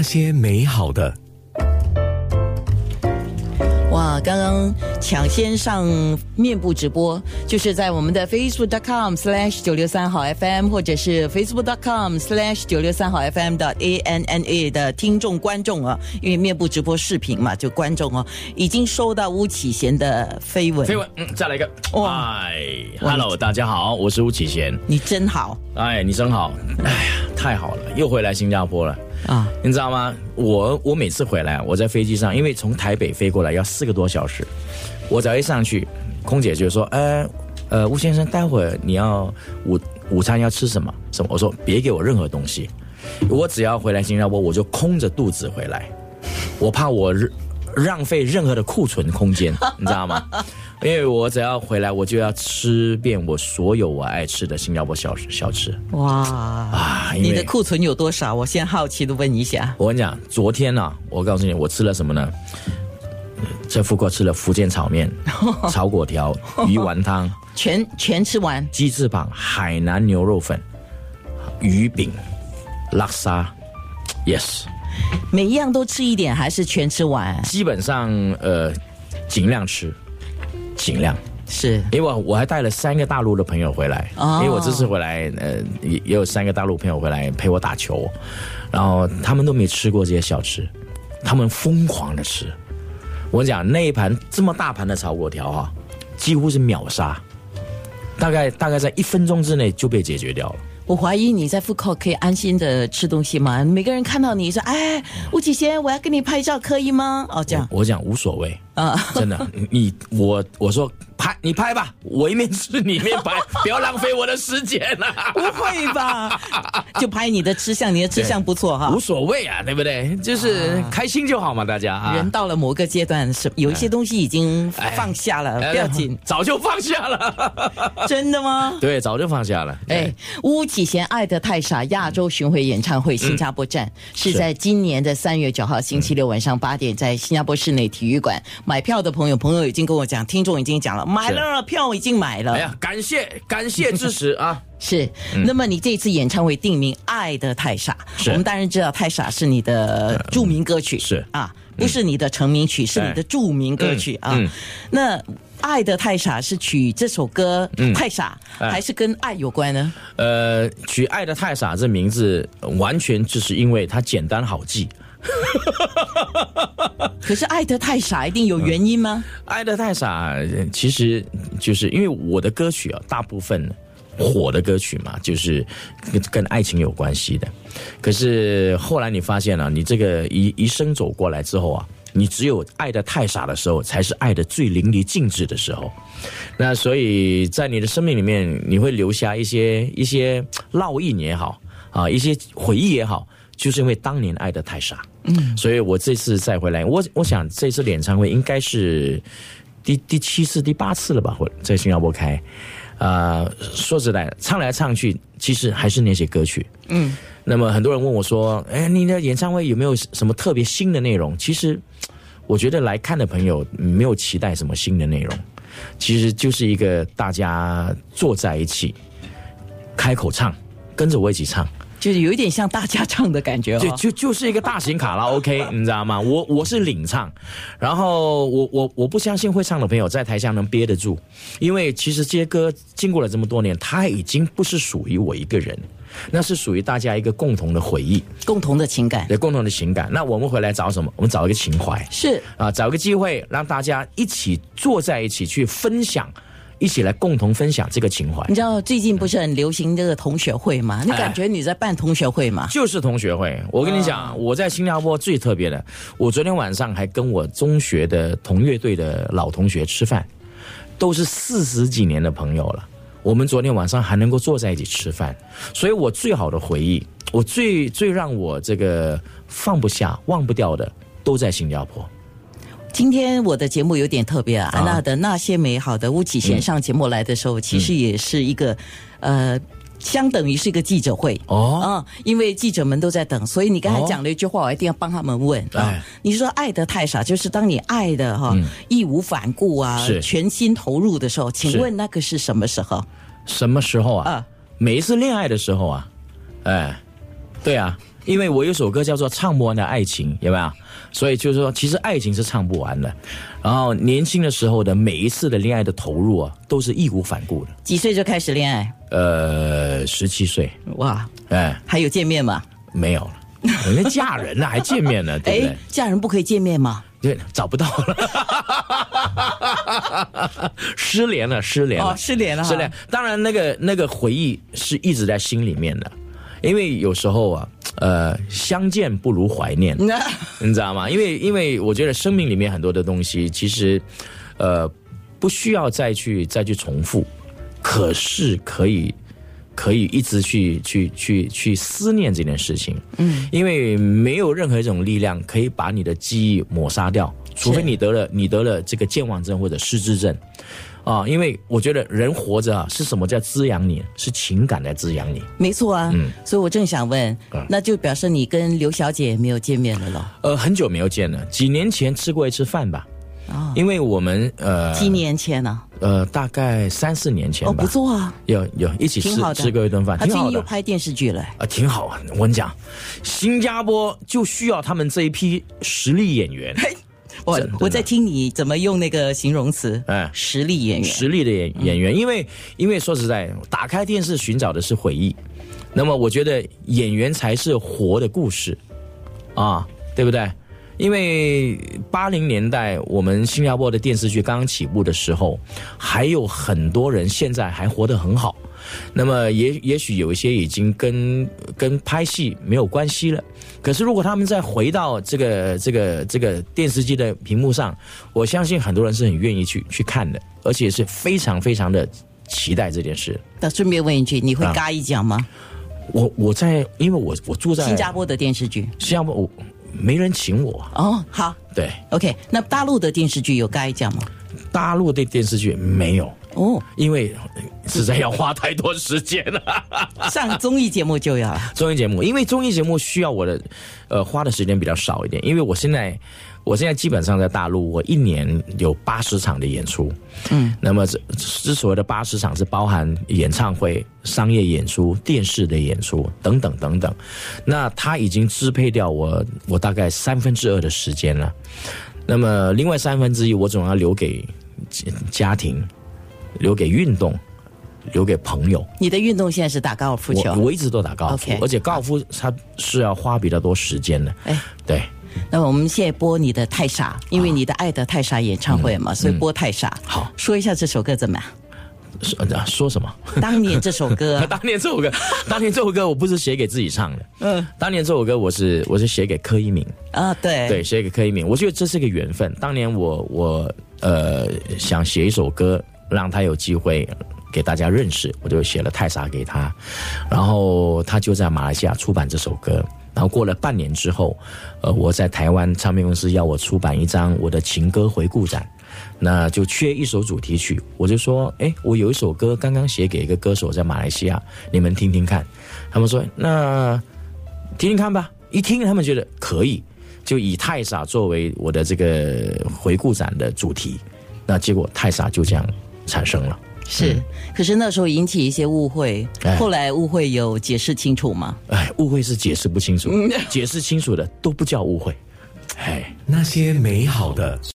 那些美好的。哇，刚刚抢先上面部直播，就是在我们的 facebook.com/slash 九六三好 FM，或者是 facebook.com/slash 九六三好 FM 的 A N N A 的听众观众啊，因为面部直播视频嘛，就观众哦，已经收到巫启贤的绯闻。绯闻，嗯，再来一个。哇哎，Hello，大家好，我是巫启贤。你真好哎，你真好，哎呀，太好了，又回来新加坡了。啊！你知道吗？我我每次回来，我在飞机上，因为从台北飞过来要四个多小时，我只要一上去，空姐就说：“呃呃，吴先生，待会儿你要午午餐要吃什么？什么？”我说：“别给我任何东西，我只要回来新加坡，我就空着肚子回来，我怕我浪费任何的库存空间，你知道吗？因为我只要回来，我就要吃遍我所有我爱吃的新加坡小小吃。哇！啊你的库存有多少？我先好奇的问一下。我跟你讲，昨天呢、我告诉你，我吃了什么呢？在富国吃了福建炒面、炒粿条、鱼丸汤、全全吃完，鸡翅膀、海南牛肉粉、鱼饼、拉沙，yes，每一样都吃一点，还是全吃完？基本上呃尽量吃，尽量。是因为我我还带了三个大陆的朋友回来，哦因为我这次回来，呃，也也有三个大陆朋友回来陪我打球，然后他们都没吃过这些小吃，他们疯狂的吃。我讲那一盘这么大盘的炒粿条哈、几乎是秒杀，大概大概在一分钟之内就被解决掉了。我怀疑你在富口可以安心的吃东西吗？每个人看到你说：“哎，吴启贤，我要跟你拍照，可以吗？”哦，这样我讲无所谓，啊，真的，你我我说拍你拍吧，我一面吃你一面拍，不要浪费我的时间啊、不会吧？就拍你的吃相，你的吃相不错哈无。所谓啊，对不对？就是开心就好嘛，大家啊。人到了某个阶段，是有一些东西已经放下了，哎不要紧。早就放下了。真的吗？对，早就放下了。哎哎，，巫启贤《爱的太傻》亚洲巡回演唱会新加坡站、是在今年的三月九号星期六晚上八点，在新加坡室内体育馆买票的朋友，朋友已经跟我讲，听众已经讲了，买了票已经买了。哎呀，感谢感谢支持啊！是，那么你这次演唱会定名《爱的太傻》，是我们当然知道《太傻》是你的著名歌曲，是啊，不是你的成名曲，是你的著名歌曲啊。嗯那《爱的太傻》是取这首歌太傻，哎还是跟爱有关呢？呃，取“爱的太傻”这名字，完全就是因为它简单好记。哈哈哈哈哈可是爱得太傻，一定有原因吗？爱的太傻，其实就是因为我的歌曲啊，大部分火的歌曲嘛，就是跟跟爱情有关系的。可是后来你发现了、你这个一一生走过来之后啊，你只有爱的太傻的时候，才是爱的最淋漓尽致的时候。那所以在你的生命里面，你会留下一些一些烙印也好啊，一些回忆也好，就是因为当年爱的太傻。嗯，所以我这次再回来，我我想这次演唱会应该是第第七次、第八次了吧，或在新加坡开。啊、说实在的，唱来唱去，其实还是那些歌曲。嗯，那么很多人问我说：“哎，你的演唱会有没有什么特别新的内容？”其实，我觉得来看的朋友没有期待什么新的内容，其实就是一个大家坐在一起，开口唱，跟着我一起唱。就是有一点像大家唱的感觉就哦。就就是一个大型卡拉 OK，你知道吗？我我是领唱，然后我我我不相信会唱的朋友在台下能憋得住，因为其实这些歌经过了这么多年，它已经不是属于我一个人，那是属于大家一个共同的回忆，共同的情感对共同的情感。那我们回来找什么？我们找一个情怀是啊，找一个机会让大家一起坐在一起去分享，一起来共同分享这个情怀你。知道最近不是很流行这个同学会吗？你哎感觉你在办同学会吗？就是同学会。我跟你讲，我在新加坡最特别的，我昨天晚上还跟我中学的同乐队的老同学吃饭，都是四十几年的朋友了。我们昨天晚上还能够坐在一起吃饭，所以我最好的回忆，我最最让我这个放不下、忘不掉的，都在新加坡。今天我的节目有点特别啊，啊。安娜的那些美好的巫启贤上节目来的时候，其实也是一个，呃。相等于是一个记者会哦。嗯，因为记者们都在等，所以你刚才哦。讲了一句话，我一定要帮他们问啊哎。你说爱的太傻，就是当你爱的哈、义无反顾啊，是。全心投入的时候，请问那个是什么时候？什么时候啊？啊。每一次恋爱的时候啊，哎，对啊，因为我有首歌叫做《唱不完的爱情》，有没有？所以就是说，其实爱情是唱不完的。然后年轻的时候的每一次的恋爱的投入啊，都是义无反顾的。几岁就开始恋爱？呃，十七岁，哇，哎，还有见面吗？没有了，人家嫁人了还见面呢，对不对？嫁人不可以见面吗？对，找不到了，失联了，失联了，哦，失联了，失联。当然，那个那个回忆是一直在心里面的，因为有时候啊，呃，相见不如怀念，你知道吗？因为因为我觉得生命里面很多的东西，其实呃不需要再去再去重复，可是可以。可以一直去去去去思念这件事情，嗯，因为没有任何一种力量可以把你的记忆抹杀掉，除非你得了你得了这个健忘症或者失智症，啊，因为我觉得人活着啊，是什么在滋养你？是情感在滋养你。没错啊，嗯，所以我正想问，那就表示你跟刘小姐没有见面了咯？呃，很久没有见了，几年前吃过一次饭吧。哦，因为我们呃，几年前呢？呃，大概三四年前吧。哦，不错啊，有有一起吃吃过一顿饭，挺好的。又拍电视剧了啊，挺好啊。我跟你讲，新加坡就需要他们这一批实力演员。我我在听你怎么用那个形容词，哎，实力演员，实力的演演员。因为因为说实在，打开电视寻找的是回忆，那么我觉得演员才是活的故事啊，对不对？因为八零年代我们新加坡的电视剧刚刚起步的时候，还有很多人现在还活得很好。那么也也许有一些已经跟跟拍戏没有关系了。可是如果他们再回到这个这个这个电视机的屏幕上，我相信很多人是很愿意去去看的，而且是非常非常的期待这件事。那顺便问一句，你会嘎一讲吗？我我在，因为我我住在新加坡的电视剧，新加坡我。没人请我哦，好，对，OK。那大陆的电视剧有该讲吗？大陆的电视剧没有哦，因为实在要花太多时间了。上综艺节目就要。综艺节目，因为综艺节目需要我的呃花的时间比较少一点，因为我现在。我现在基本上在大陆，我一年有八十场的演出，嗯，那么这之所谓的八十场是包含演唱会、商业演出、电视的演出等等等等，那他已经支配掉我我大概三分之二的时间了，那么另外三分之一我总要留给家庭，留给运动，留给朋友。你的运动现在是打高尔夫球？我一直都打高尔夫，而且高尔夫它是要花比较多时间的。哎，对。那我们现在播你的《太傻》，因为你的《爱的太傻》演唱会嘛，所以播《太傻》。好，说一下这首歌怎么样？说说什么？当年这首歌，当年这首歌，当年这首歌，我不是写给自己唱的。嗯，当年这首歌我是我是写给柯一鸣啊，对对，写给柯一鸣。我觉得这是个缘分。当年我我呃想写一首歌，让他有机会给大家认识，我就写了《太傻》给他，然后他就在马来西亚出版这首歌。然后过了半年之后，呃，我在台湾唱片公司要我出版一张我的情歌回顾展，那就缺一首主题曲，我就说，哎，我有一首歌刚刚写给一个歌手在马来西亚，你们听听看。他们说，那听听看吧。一听，他们觉得可以，就以《太傻》作为我的这个回顾展的主题。那结果《太傻》就这样产生了。是，可是那时候引起一些误会，后来误会有解释清楚吗？哎，误会是解释不清楚，解释清楚的都不叫误会。哎，那些美好的。